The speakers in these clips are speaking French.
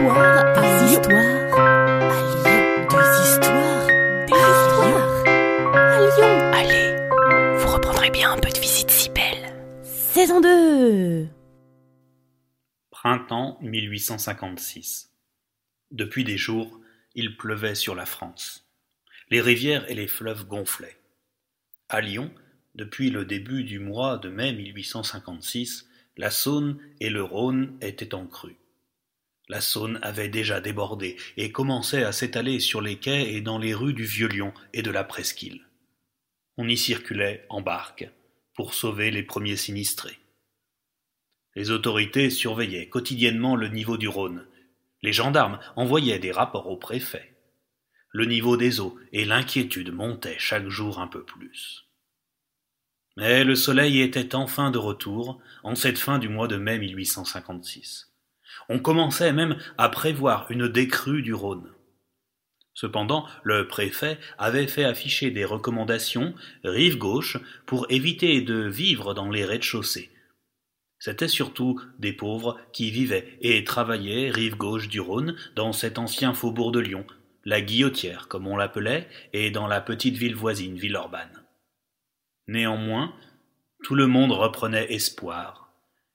histoires à histoires à Lyon. Des histoires, des histoires à Lyon. Allez, vous reprendrez bien un peu de visite si belle. Saison 2 Printemps 1856. Depuis des jours, il pleuvait sur la France. Les rivières et les fleuves gonflaient. À Lyon, depuis le début du mois de mai 1856, la Saône et le Rhône étaient en crue. La Saône avait déjà débordé et commençait à s'étaler sur les quais et dans les rues du Vieux-Lyon et de la Presqu'île. On y circulait en barque pour sauver les premiers sinistrés. Les autorités surveillaient quotidiennement le niveau du Rhône. Les gendarmes envoyaient des rapports au préfet. Le niveau des eaux et l'inquiétude montaient chaque jour un peu plus. Mais le soleil était enfin de retour en cette fin du mois de mai 1856. On commençait même à prévoir une décrue du Rhône. Cependant, le préfet avait fait afficher des recommandations rive gauche pour éviter de vivre dans les rez-de-chaussée. C'étaient surtout des pauvres qui vivaient et travaillaient rive gauche du Rhône dans cet ancien faubourg de Lyon, la Guillotière comme on l'appelait, et dans la petite ville voisine Villeurbanne. Néanmoins, tout le monde reprenait espoir,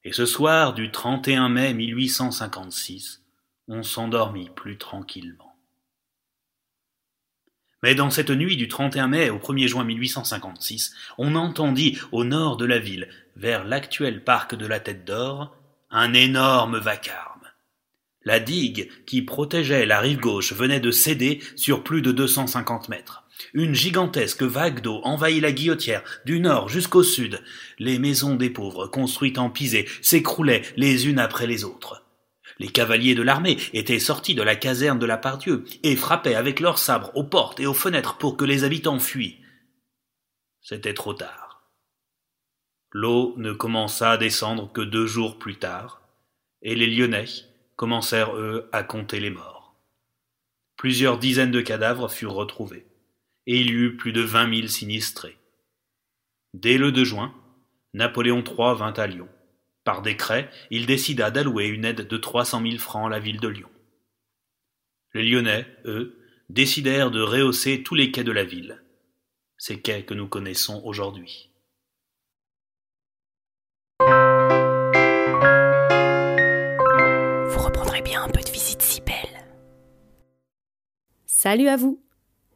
et ce soir du 31 mai 1856, on s'endormit plus tranquillement. Mais dans cette nuit du 31 mai au 1er juin 1856, on entendit au nord de la ville, vers l'actuel parc de la Tête d'Or, un énorme vacarme. La digue qui protégeait la rive gauche venait de céder sur plus de 250 mètres. Une gigantesque vague d'eau envahit la guillotière du nord jusqu'au sud. Les maisons des pauvres, construites en pisé, s'écroulaient les unes après les autres. Les cavaliers de l'armée étaient sortis de la caserne de la Pardieu et frappaient avec leurs sabres aux portes et aux fenêtres pour que les habitants fuient. C'était trop tard. L'eau ne commença à descendre que deux jours plus tard, et les Lyonnais commencèrent, eux, à compter les morts. Plusieurs dizaines de cadavres furent retrouvés et il y eut plus de vingt mille sinistrés. Dès le 2 juin, Napoléon III vint à Lyon. Par décret, il décida d'allouer une aide de trois cent mille francs à la ville de Lyon. Les Lyonnais, eux, décidèrent de rehausser tous les quais de la ville, ces quais que nous connaissons aujourd'hui. Vous reprendrez bien un peu de visite si belle. Salut à vous